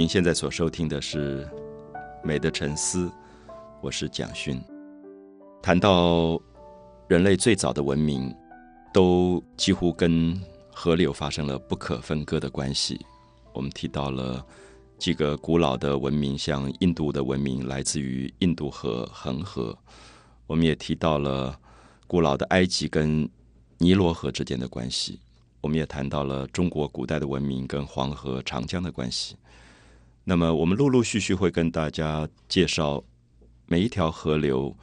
您现在所收听的是《美的沉思》，我是蒋勋。谈到人类最早的文明，都几乎跟河流发生了不可分割的关系。我们提到了几个古老的文明，像印度的文明来自于印度河、恒河。我们也提到了古老的埃及跟尼罗河之间的关系。我们也谈到了中国古代的文明跟黄河、长江的关系。那么，我们陆陆续续会跟大家介绍每一条河流，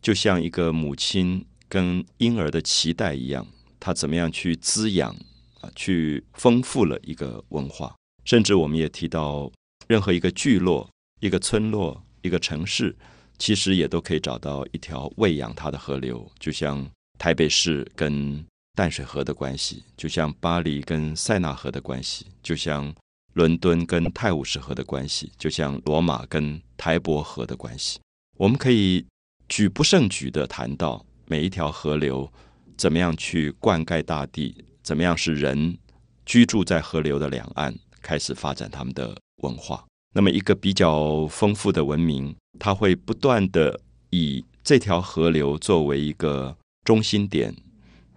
就像一个母亲跟婴儿的脐带一样，它怎么样去滋养啊，去丰富了一个文化。甚至我们也提到，任何一个聚落、一个村落、一个城市，其实也都可以找到一条喂养它的河流，就像台北市跟。淡水河的关系，就像巴黎跟塞纳河的关系，就像伦敦跟泰晤士河的关系，就像罗马跟台伯河的关系。我们可以举不胜举的谈到每一条河流怎么样去灌溉大地，怎么样是人居住在河流的两岸开始发展他们的文化。那么一个比较丰富的文明，它会不断的以这条河流作为一个中心点。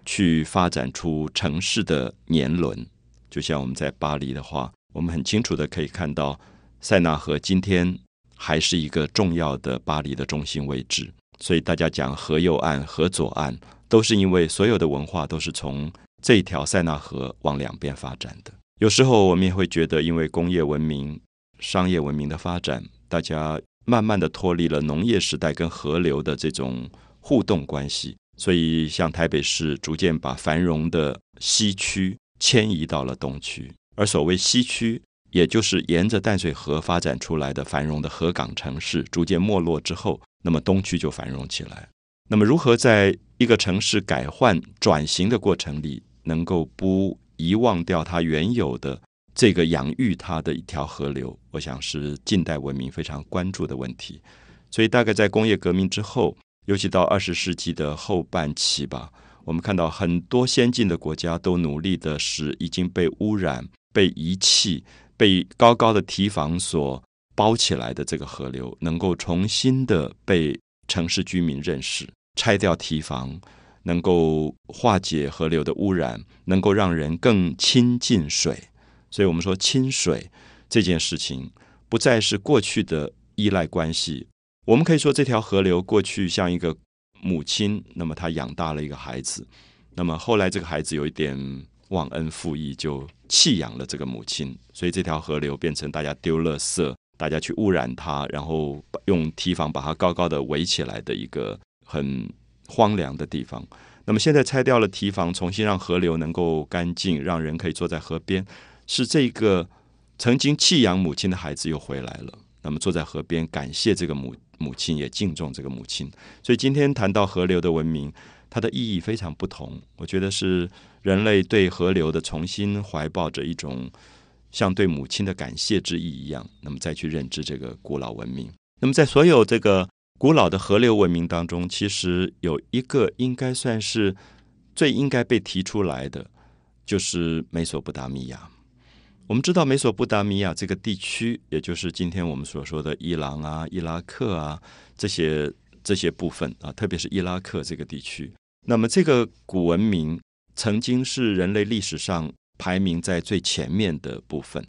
去发展出城市的年轮，就像我们在巴黎的话，我们很清楚的可以看到，塞纳河今天还是一个重要的巴黎的中心位置。所以大家讲河右岸、河左岸，都是因为所有的文化都是从这一条塞纳河往两边发展的。有时候我们也会觉得，因为工业文明、商业文明的发展，大家慢慢的脱离了农业时代跟河流的这种互动关系。所以，像台北市逐渐把繁荣的西区迁移到了东区，而所谓西区，也就是沿着淡水河发展出来的繁荣的河港城市，逐渐没落之后，那么东区就繁荣起来。那么，如何在一个城市改换转型的过程里，能够不遗忘掉它原有的这个养育它的一条河流？我想是近代文明非常关注的问题。所以，大概在工业革命之后。尤其到二十世纪的后半期吧，我们看到很多先进的国家都努力的使已经被污染、被遗弃、被高高的堤防所包起来的这个河流，能够重新的被城市居民认识，拆掉堤防，能够化解河流的污染，能够让人更亲近水。所以，我们说亲水这件事情，不再是过去的依赖关系。我们可以说，这条河流过去像一个母亲，那么她养大了一个孩子，那么后来这个孩子有一点忘恩负义，就弃养了这个母亲，所以这条河流变成大家丢垃圾、大家去污染它，然后用堤防把它高高的围起来的一个很荒凉的地方。那么现在拆掉了堤防，重新让河流能够干净，让人可以坐在河边，是这个曾经弃养母亲的孩子又回来了。那么坐在河边，感谢这个母。母亲也敬重这个母亲，所以今天谈到河流的文明，它的意义非常不同。我觉得是人类对河流的重新怀抱着一种像对母亲的感谢之意一样，那么再去认知这个古老文明。那么在所有这个古老的河流文明当中，其实有一个应该算是最应该被提出来的，就是美索不达米亚。我们知道美索不达米亚这个地区，也就是今天我们所说的伊朗啊、伊拉克啊这些这些部分啊，特别是伊拉克这个地区。那么这个古文明曾经是人类历史上排名在最前面的部分。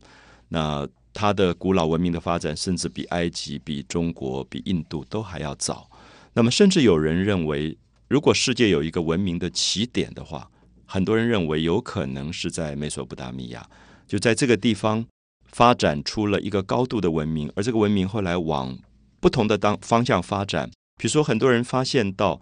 那它的古老文明的发展，甚至比埃及、比中国、比印度都还要早。那么甚至有人认为，如果世界有一个文明的起点的话，很多人认为有可能是在美索不达米亚。就在这个地方发展出了一个高度的文明，而这个文明后来往不同的当方向发展。比如说，很多人发现到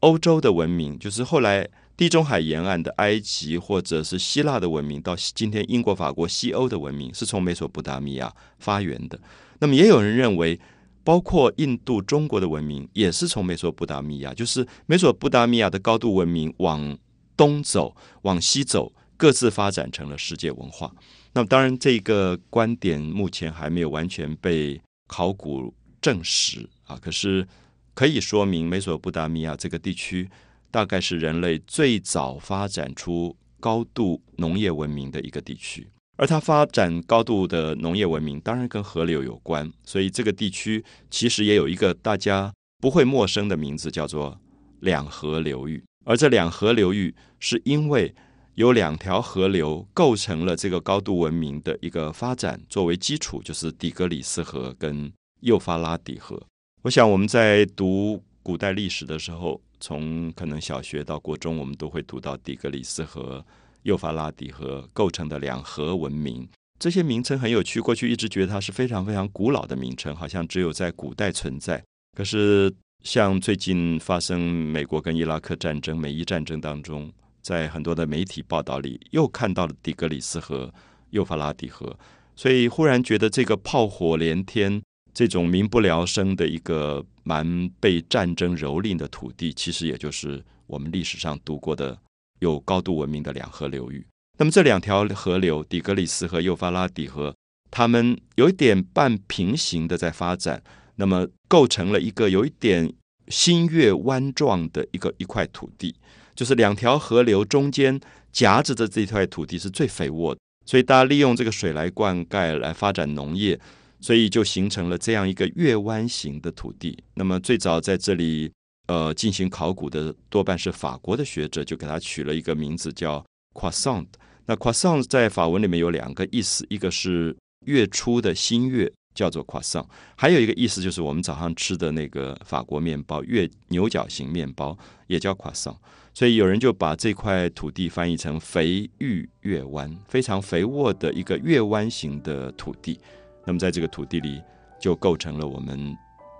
欧洲的文明，就是后来地中海沿岸的埃及或者是希腊的文明，到今天英国、法国、西欧的文明，是从美索不达米亚发源的。那么，也有人认为，包括印度、中国的文明，也是从美索不达米亚，就是美索不达米亚的高度文明往东走，往西走。各自发展成了世界文化。那么，当然，这个观点目前还没有完全被考古证实啊。可是，可以说明美索不达米亚这个地区大概是人类最早发展出高度农业文明的一个地区。而它发展高度的农业文明，当然跟河流有关。所以这个地区其实也有一个大家不会陌生的名字，叫做两河流域。而这两河流域是因为有两条河流构成了这个高度文明的一个发展，作为基础就是底格里斯河跟幼发拉底河。我想我们在读古代历史的时候，从可能小学到国中，我们都会读到底格里斯河、幼发拉底河构成的两河文明。这些名称很有趣，过去一直觉得它是非常非常古老的名称，好像只有在古代存在。可是像最近发生美国跟伊拉克战争、美伊战争当中。在很多的媒体报道里，又看到了底格里斯河、幼发拉底河，所以忽然觉得这个炮火连天、这种民不聊生的一个蛮被战争蹂躏的土地，其实也就是我们历史上读过的有高度文明的两河流域。那么这两条河流底格里斯和幼发拉底河，它们有一点半平行的在发展，那么构成了一个有一点新月弯状的一个一块土地。就是两条河流中间夹着的这块土地是最肥沃的，所以大家利用这个水来灌溉来发展农业，所以就形成了这样一个月湾型的土地。那么最早在这里呃进行考古的多半是法国的学者，就给他取了一个名字叫 Croissant。那 Croissant 在法文里面有两个意思，一个是月初的新月。叫做 croissant，还有一个意思就是我们早上吃的那个法国面包，月牛角形面包也叫 croissant。所以有人就把这块土地翻译成肥玉月湾，非常肥沃的一个月湾型的土地。那么在这个土地里，就构成了我们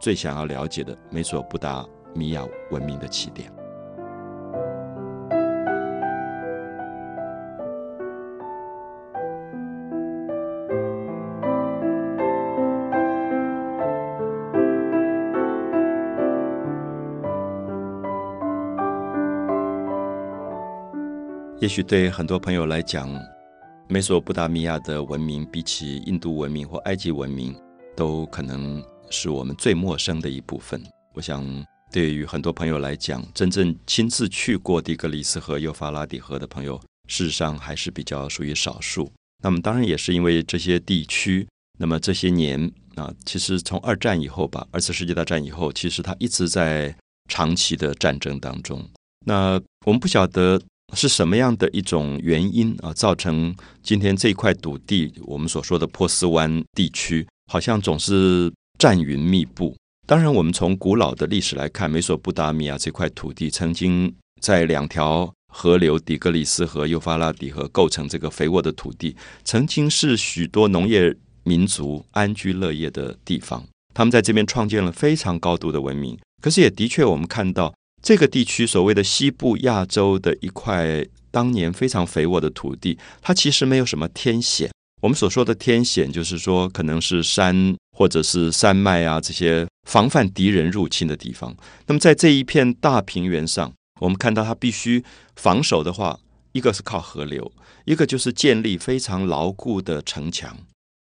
最想要了解的美索不达米亚文明的起点。也许对很多朋友来讲，美索不达米亚的文明比起印度文明或埃及文明，都可能是我们最陌生的一部分。我想，对于很多朋友来讲，真正亲自去过底格里斯河、幼发拉底河的朋友，事实上还是比较属于少数。那么，当然也是因为这些地区，那么这些年啊，其实从二战以后吧，二次世界大战以后，其实它一直在长期的战争当中。那我们不晓得。是什么样的一种原因啊，造成今天这块土地，我们所说的波斯湾地区，好像总是战云密布？当然，我们从古老的历史来看，美索不达米亚这块土地曾经在两条河流底格里斯河、幼发拉底河构成这个肥沃的土地，曾经是许多农业民族安居乐业的地方。他们在这边创建了非常高度的文明。可是，也的确，我们看到。这个地区所谓的西部亚洲的一块当年非常肥沃的土地，它其实没有什么天险。我们所说的天险，就是说可能是山或者是山脉啊这些防范敌人入侵的地方。那么在这一片大平原上，我们看到它必须防守的话，一个是靠河流，一个就是建立非常牢固的城墙。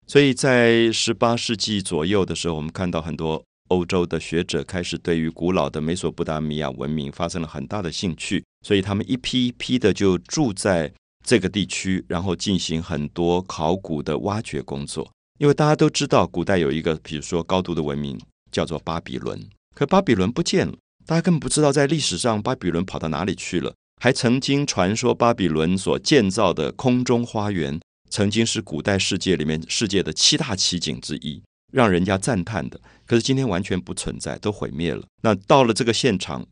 所以在十八世纪左右的时候，我们看到很多。欧洲的学者开始对于古老的美索不达米亚文明发生了很大的兴趣，所以他们一批一批的就住在这个地区，然后进行很多考古的挖掘工作。因为大家都知道，古代有一个，比如说高度的文明叫做巴比伦，可巴比伦不见了，大家根本不知道在历史上巴比伦跑到哪里去了。还曾经传说巴比伦所建造的空中花园，曾经是古代世界里面世界的七大奇景之一。让人家赞叹的，可是今天完全不存在，都毁灭了。那到了这个现场，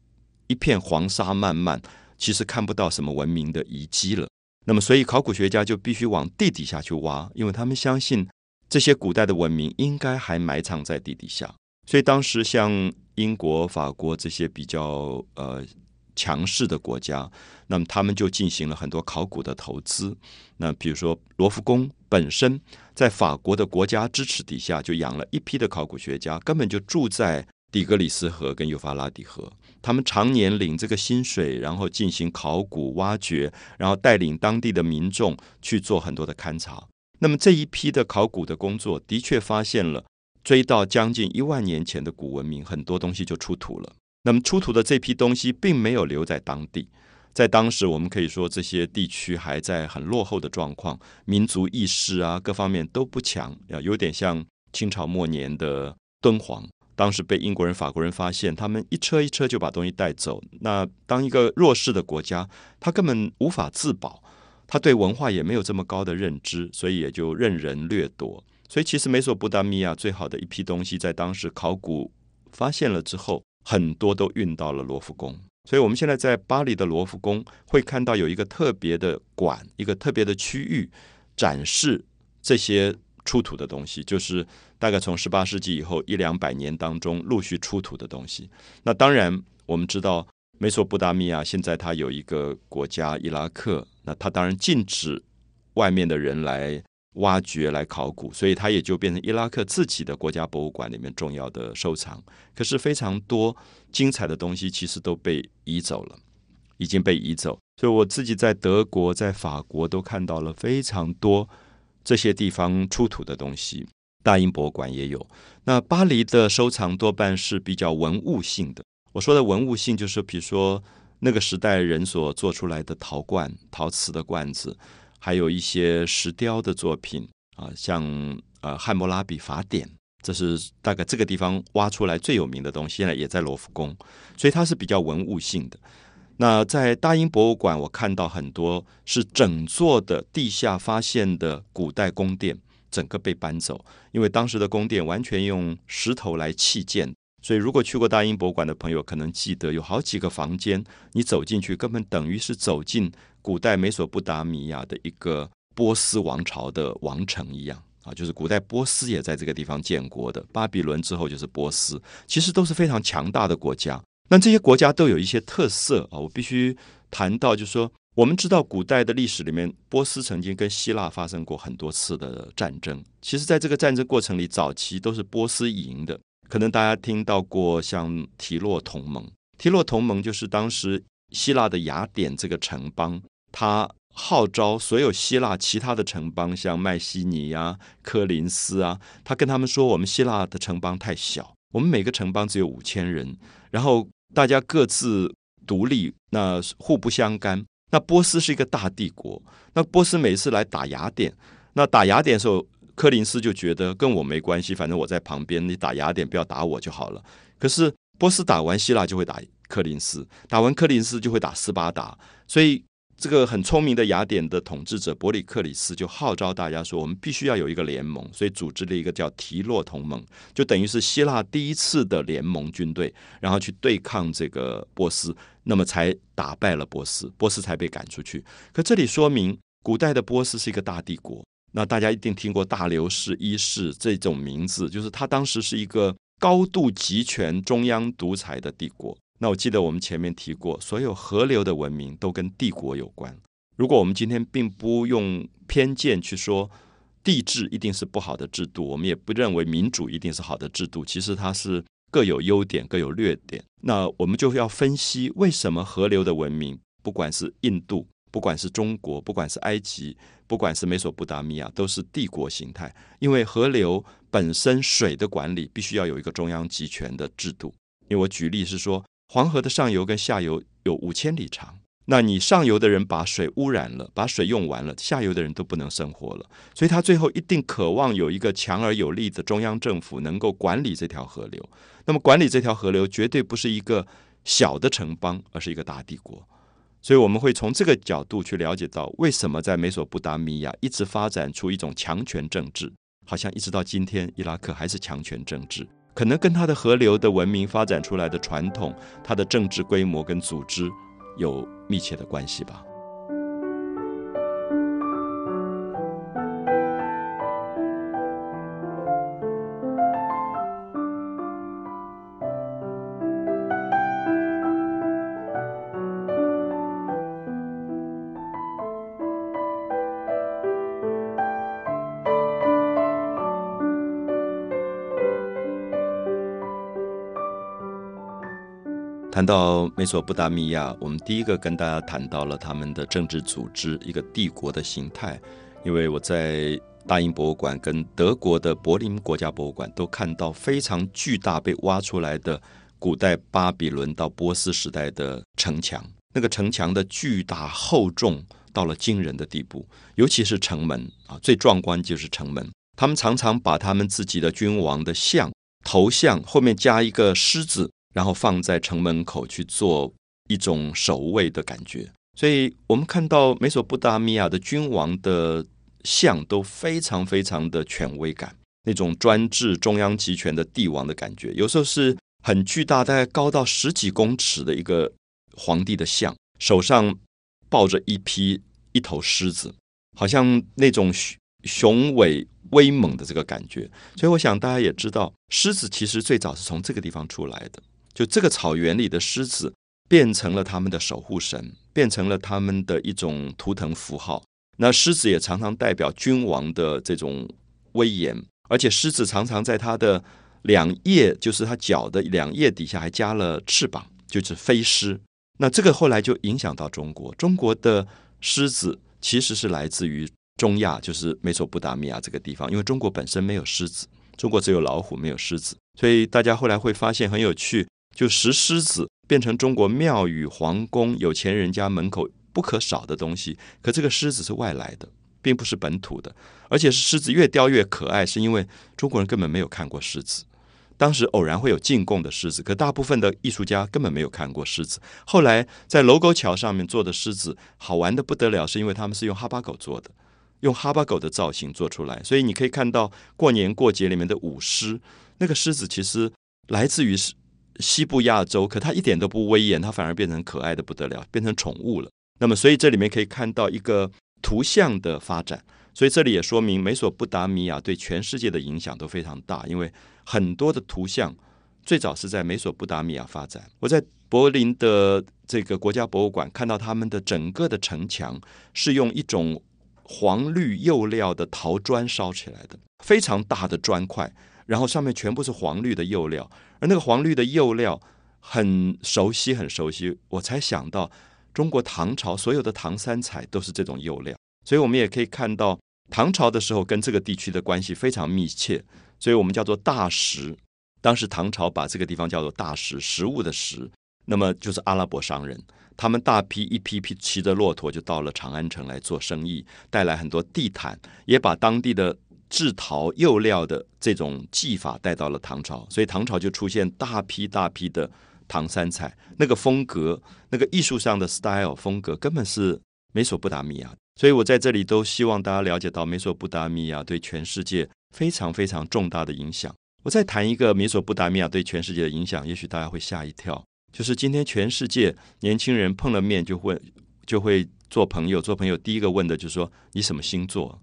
一片黄沙漫漫，其实看不到什么文明的遗迹了。那么，所以考古学家就必须往地底下去挖，因为他们相信这些古代的文明应该还埋藏在地底下。所以当时像英国、法国这些比较呃。强势的国家，那么他们就进行了很多考古的投资。那比如说罗浮宫本身在法国的国家支持底下，就养了一批的考古学家，根本就住在底格里斯河跟幼发拉底河。他们常年领这个薪水，然后进行考古挖掘，然后带领当地的民众去做很多的勘察。那么这一批的考古的工作，的确发现了追到将近一万年前的古文明，很多东西就出土了。那么出土的这批东西并没有留在当地，在当时，我们可以说这些地区还在很落后的状况，民族意识啊各方面都不强，啊有点像清朝末年的敦煌。当时被英国人、法国人发现，他们一车一车就把东西带走。那当一个弱势的国家，他根本无法自保，他对文化也没有这么高的认知，所以也就任人掠夺。所以，其实美索不达米亚最好的一批东西，在当时考古发现了之后，很多都运到了罗浮宫。所以，我们现在在巴黎的罗浮宫会看到有一个特别的馆，一个特别的区域，展示这些出土的东西，就是。大概从十八世纪以后一两百年当中陆续出土的东西。那当然，我们知道美索不达米亚现在它有一个国家伊拉克，那它当然禁止外面的人来挖掘、来考古，所以它也就变成伊拉克自己的国家博物馆里面重要的收藏。可是非常多精彩的东西其实都被移走了，已经被移走。所以我自己在德国、在法国都看到了非常多这些地方出土的东西。大英博物馆也有。那巴黎的收藏多半是比较文物性的。我说的文物性，就是比如说那个时代人所做出来的陶罐、陶瓷的罐子，还有一些石雕的作品啊，像呃《汉谟拉比法典》，这是大概这个地方挖出来最有名的东西，现在也在罗浮宫，所以它是比较文物性的。那在大英博物馆，我看到很多是整座的地下发现的古代宫殿。整个被搬走，因为当时的宫殿完全用石头来砌建，所以如果去过大英博物馆的朋友，可能记得有好几个房间，你走进去根本等于是走进古代美索不达米亚的一个波斯王朝的王城一样啊，就是古代波斯也在这个地方建国的，巴比伦之后就是波斯，其实都是非常强大的国家。那这些国家都有一些特色啊，我必须谈到，就是说。我们知道，古代的历史里面，波斯曾经跟希腊发生过很多次的战争。其实，在这个战争过程里，早期都是波斯赢的。可能大家听到过像提洛同盟，提洛同盟就是当时希腊的雅典这个城邦，他号召所有希腊其他的城邦，像麦西尼啊、科林斯啊，他跟他们说：我们希腊的城邦太小，我们每个城邦只有五千人，然后大家各自独立，那互不相干。那波斯是一个大帝国，那波斯每次来打雅典，那打雅典的时候，柯林斯就觉得跟我没关系，反正我在旁边，你打雅典不要打我就好了。可是波斯打完希腊就会打柯林斯，打完柯林斯就会打斯巴达，所以。这个很聪明的雅典的统治者伯里克里斯就号召大家说：“我们必须要有一个联盟。”所以组织了一个叫提洛同盟，就等于是希腊第一次的联盟军队，然后去对抗这个波斯，那么才打败了波斯，波斯才被赶出去。可这里说明，古代的波斯是一个大帝国。那大家一定听过大流士一世这种名字，就是他当时是一个高度集权、中央独裁的帝国。那我记得我们前面提过，所有河流的文明都跟帝国有关。如果我们今天并不用偏见去说帝制一定是不好的制度，我们也不认为民主一定是好的制度。其实它是各有优点，各有劣点。那我们就要分析为什么河流的文明，不管是印度，不管是中国，不管是埃及，不管是美索不达米亚，都是帝国形态。因为河流本身水的管理必须要有一个中央集权的制度。因为我举例是说。黄河的上游跟下游有五千里长，那你上游的人把水污染了，把水用完了，下游的人都不能生活了，所以他最后一定渴望有一个强而有力的中央政府能够管理这条河流。那么管理这条河流绝对不是一个小的城邦，而是一个大帝国。所以我们会从这个角度去了解到，为什么在美索不达米亚一直发展出一种强权政治，好像一直到今天，伊拉克还是强权政治。可能跟它的河流的文明发展出来的传统，它的政治规模跟组织有密切的关系吧。谈到美索不达米亚，我们第一个跟大家谈到了他们的政治组织，一个帝国的形态。因为我在大英博物馆跟德国的柏林国家博物馆都看到非常巨大被挖出来的古代巴比伦到波斯时代的城墙，那个城墙的巨大厚重到了惊人的地步，尤其是城门啊，最壮观就是城门。他们常常把他们自己的君王的像头像后面加一个狮子，然后放在城门口去做一种守卫的感觉。所以我们看到美索不达米亚的君王的像都非常非常的权威感，那种专制中央集权的帝王的感觉。有时候是很巨大，大概高到十几公尺的一个皇帝的像，手上抱着一匹一头狮子，好像那种雄伟。威猛的这个感觉，所以我想大家也知道，狮子其实最早是从这个地方出来的。就这个草原里的狮子，变成了他们的守护神，变成了他们的一种图腾符号。那狮子也常常代表君王的这种威严，而且狮子常常在它的两叶，就是它脚的两叶底下还加了翅膀，就是飞狮。那这个后来就影响到中国，中国的狮子其实是来自于。中亚就是美索不达米亚这个地方，因为中国本身没有狮子，中国只有老虎，没有狮子，所以大家后来会发现很有趣，就石狮子变成中国庙宇、皇宫、有钱人家门口不可少的东西。可这个狮子是外来的，并不是本土的，而且是狮子越雕越可爱，是因为中国人根本没有看过狮子。当时偶然会有进贡的狮子，可大部分的艺术家根本没有看过狮子。后来在楼沟桥上面做的狮子好玩的不得了，是因为他们是用哈巴狗做的。用哈巴狗的造型做出来，所以你可以看到过年过节里面的舞狮，那个狮子其实来自于西部亚洲，可它一点都不威严，它反而变成可爱的不得了，变成宠物了。那么，所以这里面可以看到一个图像的发展，所以这里也说明美索不达米亚对全世界的影响都非常大，因为很多的图像最早是在美索不达米亚发展。我在柏林的这个国家博物馆看到他们的整个的城墙是用一种。黄绿釉料的陶砖烧起来的非常大的砖块，然后上面全部是黄绿的釉料，而那个黄绿的釉料很熟悉，很熟悉。我才想到，中国唐朝所有的唐三彩都是这种釉料，所以我们也可以看到唐朝的时候跟这个地区的关系非常密切，所以我们叫做大食。当时唐朝把这个地方叫做大食，食物的食，那么就是阿拉伯商人。他们大批一批批骑着骆驼就到了长安城来做生意，带来很多地毯，也把当地的制陶釉料的这种技法带到了唐朝，所以唐朝就出现大批大批的唐三彩，那个风格，那个艺术上的 style 风格根本是美索不达米亚。所以我在这里都希望大家了解到美索不达米亚对全世界非常非常重大的影响。我再谈一个美索不达米亚对全世界的影响，也许大家会吓一跳。就是今天，全世界年轻人碰了面就会就会做朋友。做朋友第一个问的就是说你什么星座？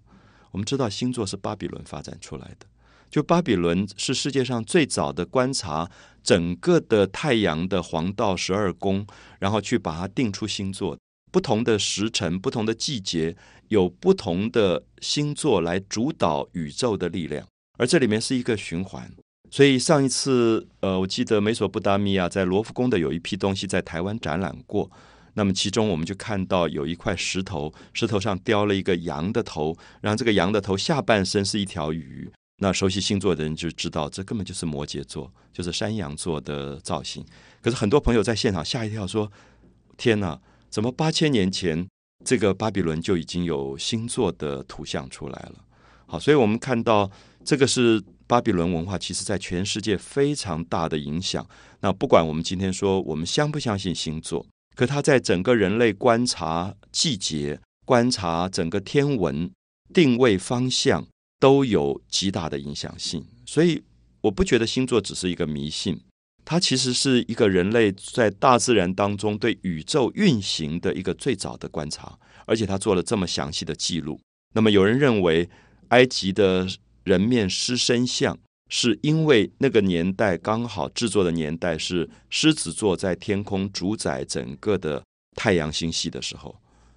我们知道星座是巴比伦发展出来的。就巴比伦是世界上最早的观察整个的太阳的黄道十二宫，然后去把它定出星座。不同的时辰、不同的季节，有不同的星座来主导宇宙的力量，而这里面是一个循环。所以上一次，呃，我记得美索不达米亚在罗浮宫的有一批东西在台湾展览过。那么其中我们就看到有一块石头，石头上雕了一个羊的头，然后这个羊的头下半身是一条鱼。那熟悉星座的人就知道，这根本就是摩羯座，就是山羊座的造型。可是很多朋友在现场吓一跳，说：“天哪，怎么八千年前这个巴比伦就已经有星座的图像出来了？”好，所以我们看到这个是。巴比伦文化其实在全世界非常大的影响。那不管我们今天说我们相不相信星座，可它在整个人类观察季节、观察整个天文、定位方向都有极大的影响性。所以我不觉得星座只是一个迷信，它其实是一个人类在大自然当中对宇宙运行的一个最早的观察，而且他做了这么详细的记录。那么有人认为埃及的。人面狮身像，是因为那个年代刚好制作的年代是狮子座在天空主宰整个的太阳星系的时候，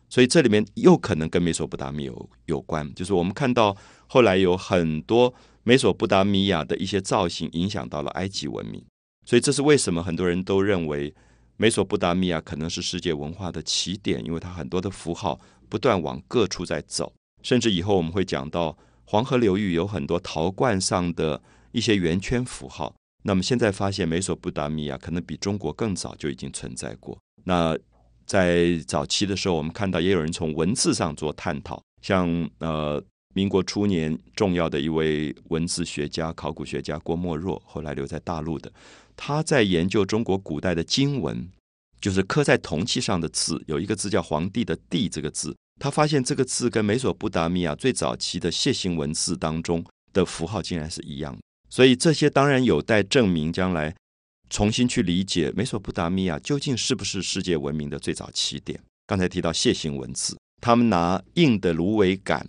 所以这里面又可能跟美索不达米有有关。就是我们看到后来有很多美索不达米亚的一些造型影响到了埃及文明，所以这是为什么很多人都认为美索不达米亚可能是世界文化的起点，因为它很多的符号不断往各处在走，甚至以后我们会讲到。黄河流域有很多陶罐上的一些圆圈符号，那么现在发现美索不达米亚可能比中国更早就已经存在过。那在早期的时候，我们看到也有人从文字上做探讨，像呃。民国初年，重要的一位文字学家、考古学家郭沫若，后来留在大陆的，他在研究中国古代的经文，就是刻在铜器上的字，有一个字叫“皇帝”的“帝”这个字，他发现这个字跟美索不达米亚最早期的楔形文字当中的符号竟然是一样，所以这些当然有待证明，将来重新去理解美索不达米亚究竟是不是世界文明的最早起点。刚才提到楔形文字，他们拿硬的芦苇杆。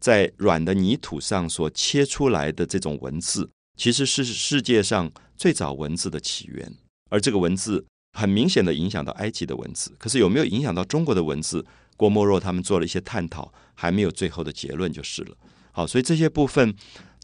在软的泥土上所切出来的这种文字，其实是世界上最早文字的起源。而这个文字很明显的影响到埃及的文字，可是有没有影响到中国的文字？郭沫若他们做了一些探讨，还没有最后的结论就是了。好，所以这些部分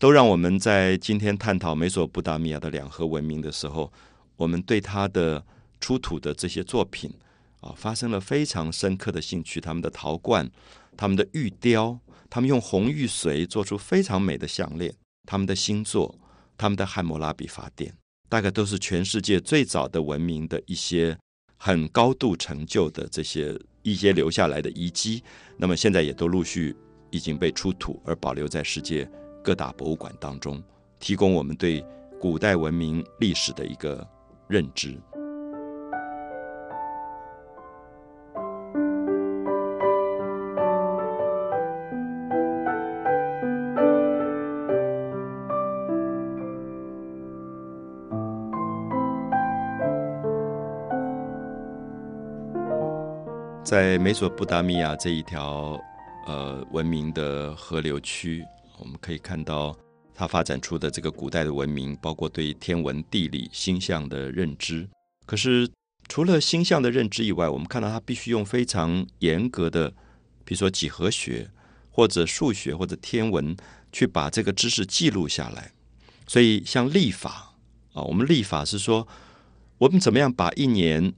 都让我们在今天探讨美索不达米亚的两河文明的时候，我们对他的出土的这些作品啊，发生了非常深刻的兴趣。他们的陶罐，他们的玉雕。他们用红玉髓做出非常美的项链，他们的星座，他们的汉谟拉比法典，大概都是全世界最早的文明的一些很高度成就的这些一些留下来的遗迹。那么现在也都陆续已经被出土，而保留在世界各大博物馆当中，提供我们对古代文明历史的一个认知。在美索不达米亚这一条呃文明的河流区，我们可以看到它发展出的这个古代的文明，包括对天文、地理、星象的认知。可是除了星象的认知以外，我们看到它必须用非常严格的，比如说几何学或者数学或者天文，去把这个知识记录下来。所以像历法啊，我们历法是说，我们怎么样把一年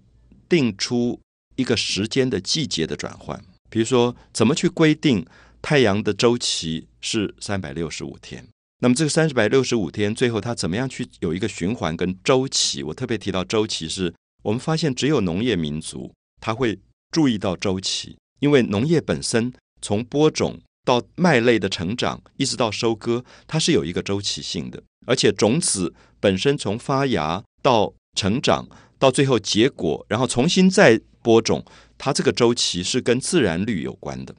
定出。一个时间的季节的转换，比如说怎么去规定太阳的周期是三百六十五天？那么这个三百六十五天，最后它怎么样去有一个循环跟周期？我特别提到周期，是我们发现只有农业民族他会注意到周期，因为农业本身从播种到麦类的成长，一直到收割，它是有一个周期性的，而且种子本身从发芽到成长到最后结果，然后重新再。播种，它这个周期是跟自然律有关的，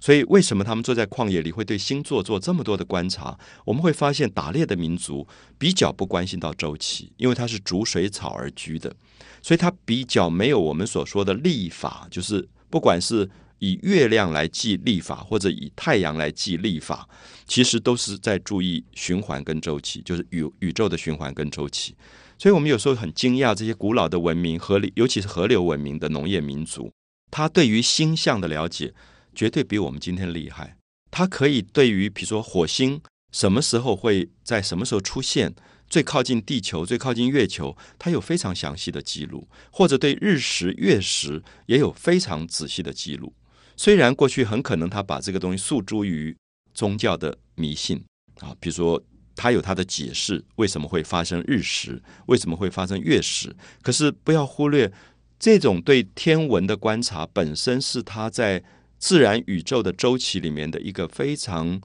所以为什么他们坐在旷野里会对星座做这么多的观察？我们会发现打猎的民族比较不关心到周期，因为它是逐水草而居的，所以它比较没有我们所说的历法，就是不管是以月亮来记历法，或者以太阳来记历法，其实都是在注意循环跟周期，就是宇宇宙的循环跟周期。所以，我们有时候很惊讶，这些古老的文明，河流，尤其是河流文明的农业民族，他对于星象的了解绝对比我们今天厉害。他可以对于，比如说火星什么时候会在什么时候出现，最靠近地球、最靠近月球，他有非常详细的记录；或者对日食、月食也有非常仔细的记录。虽然过去很可能他把这个东西诉诸于宗教的迷信啊，比如说。他有他的解释，为什么会发生日食，为什么会发生月食？可是不要忽略，这种对天文的观察本身是他在自然宇宙的周期里面的一个非常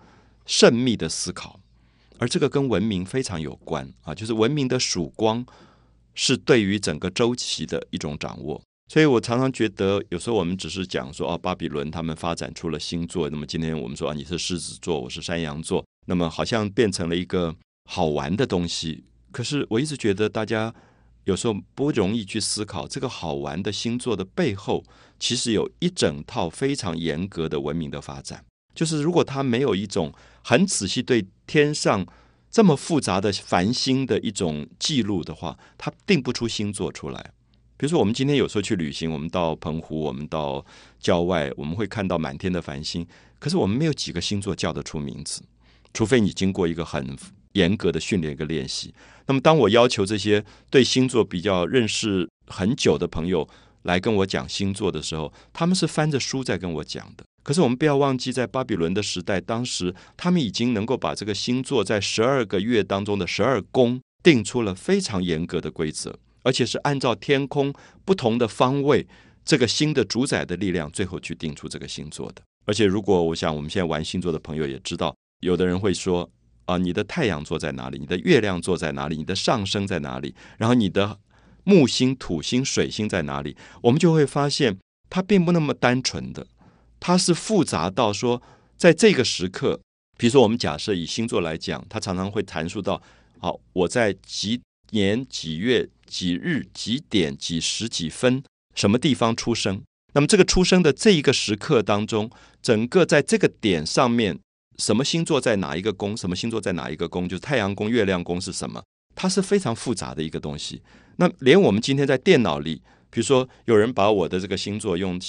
慎密的思考，而这个跟文明非常有关啊，就是文明的曙光是对于整个周期的一种掌握。所以我常常觉得，有时候我们只是讲说，哦，巴比伦他们发展出了星座，那么今天我们说啊，你是狮子座，我是山羊座。那么好像变成了一个好玩的东西，可是我一直觉得大家有时候不容易去思考，这个好玩的星座的背后，其实有一整套非常严格的文明的发展。就是如果他没有一种很仔细对天上这么复杂的繁星的一种记录的话，他定不出星座出来。比如说，我们今天有时候去旅行，我们到澎湖，我们到郊外，我们会看到满天的繁星，可是我们没有几个星座叫得出名字。除非你经过一个很严格的训练、一个练习。那么，当我要求这些对星座比较认识很久的朋友来跟我讲星座的时候，他们是翻着书在跟我讲的。可是，我们不要忘记，在巴比伦的时代，当时他们已经能够把这个星座在十二个月当中的十二宫定出了非常严格的规则，而且是按照天空不同的方位这个新的主宰的力量，最后去定出这个星座的。而且，如果我想，我们现在玩星座的朋友也知道，有的人会说啊，你的太阳座在哪里？你的月亮座在哪里？你的上升在哪里？然后你的木星、土星、水星在哪里？我们就会发现，它并不那么单纯的，它是复杂到说，在这个时刻，比如说我们假设以星座来讲，它常常会阐述到，好，我在几年几月几日几点几时几分什么地方出生。那么这个出生的这一个时刻当中，整个在这个点上面，什么星座在哪一个宫，什么星座在哪一个宫，就是太阳宫、月亮宫是什么？它是非常复杂的一个东西。那连我们今天在电脑里，比如说有人把我的这个星座用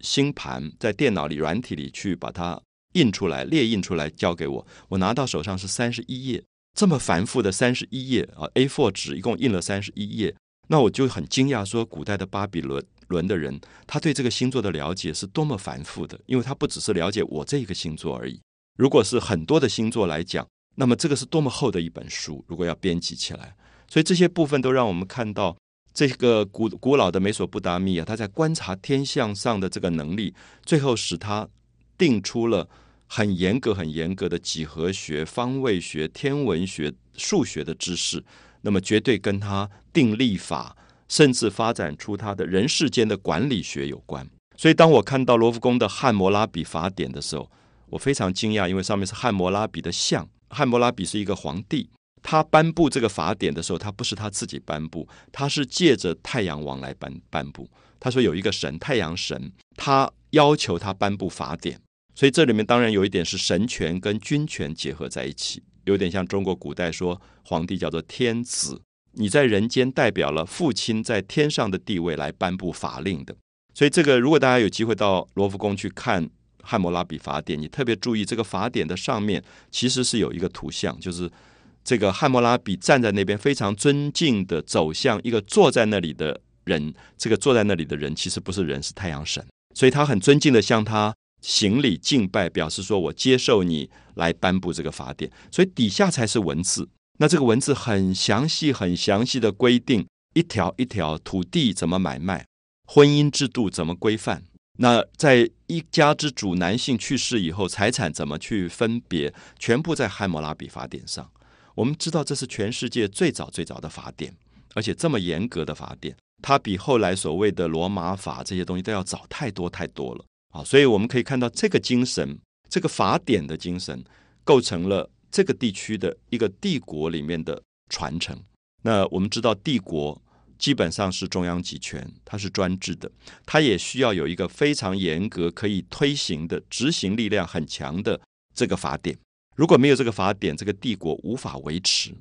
星盘在电脑里软体里去把它印出来、列印出来交给我，我拿到手上是三十一页，这么繁复的三十一页啊，A4 纸一共印了三十一页，那我就很惊讶，说古代的巴比伦。轮的人，他对这个星座的了解是多么繁复的，因为他不只是了解我这一个星座而已。如果是很多的星座来讲，那么这个是多么厚的一本书，如果要编辑起来，所以这些部分都让我们看到这个古古老的美索不达米亚，他在观察天象上的这个能力，最后使他定出了很严格、很严格的几何学、方位学、天文学、数学的知识，那么绝对跟他定历法。甚至发展出他的人世间的管理学有关，所以当我看到罗浮宫的汉谟拉比法典的时候，我非常惊讶，因为上面是汉谟拉比的像。汉谟拉比是一个皇帝，他颁布这个法典的时候，他不是他自己颁布，他是借着太阳王来颁颁布。他说有一个神，太阳神，他要求他颁布法典，所以这里面当然有一点是神权跟君权结合在一起，有点像中国古代说皇帝叫做天子。你在人间代表了父亲在天上的地位来颁布法令的，所以这个如果大家有机会到罗浮宫去看汉谟拉比法典，你特别注意这个法典的上面其实是有一个图像，就是这个汉谟拉比站在那边非常尊敬的走向一个坐在那里的人，这个坐在那里的人其实不是人，是太阳神，所以他很尊敬的向他行礼敬拜，表示说我接受你来颁布这个法典，所以底下才是文字。那这个文字很详细、很详细的规定，一条一条土地怎么买卖，婚姻制度怎么规范。那在一家之主男性去世以后，财产怎么去分别，全部在汉谟拉比法典上。我们知道这是全世界最早最早的法典，而且这么严格的法典，它比后来所谓的罗马法这些东西都要早太多太多了啊！所以我们可以看到，这个精神，这个法典的精神，构成了。这个地区的一个帝国里面的传承，那我们知道帝国基本上是中央集权，它是专制的，它也需要有一个非常严格可以推行的执行力量很强的这个法典。如果没有这个法典，这个帝国无法维持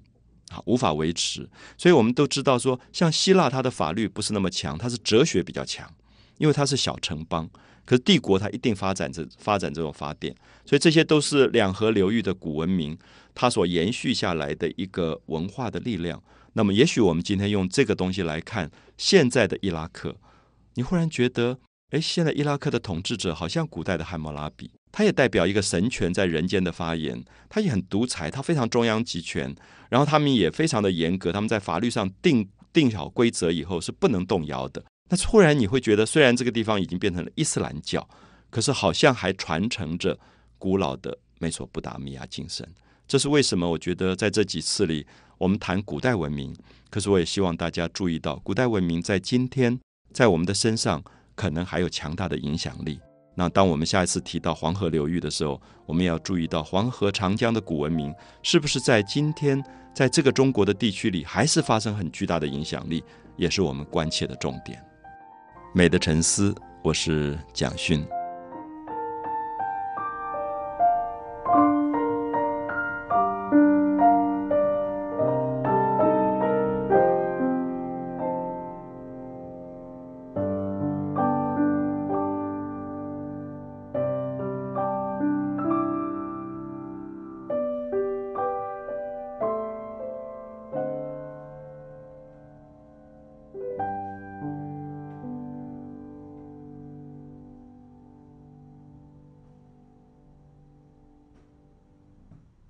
啊，无法维持。所以我们都知道说，像希腊，它的法律不是那么强，它是哲学比较强，因为它是小城邦。可是帝国它一定发展这发展这种法典，所以这些都是两河流域的古文明，它所延续下来的一个文化的力量。那么，也许我们今天用这个东西来看现在的伊拉克，你忽然觉得，哎，现在伊拉克的统治者好像古代的汉谟拉比，他也代表一个神权在人间的发言，他也很独裁，他非常中央集权，然后他们也非常的严格，他们在法律上定定好规则以后是不能动摇的。那突然你会觉得，虽然这个地方已经变成了伊斯兰教，可是好像还传承着古老的美索不达米亚精神。这是为什么？我觉得在这几次里，我们谈古代文明，可是我也希望大家注意到，古代文明在今天在我们的身上可能还有强大的影响力。那当我们下一次提到黄河流域的时候，我们也要注意到黄河、长江的古文明是不是在今天在这个中国的地区里还是发生很巨大的影响力，也是我们关切的重点。美的沉思，我是蒋勋。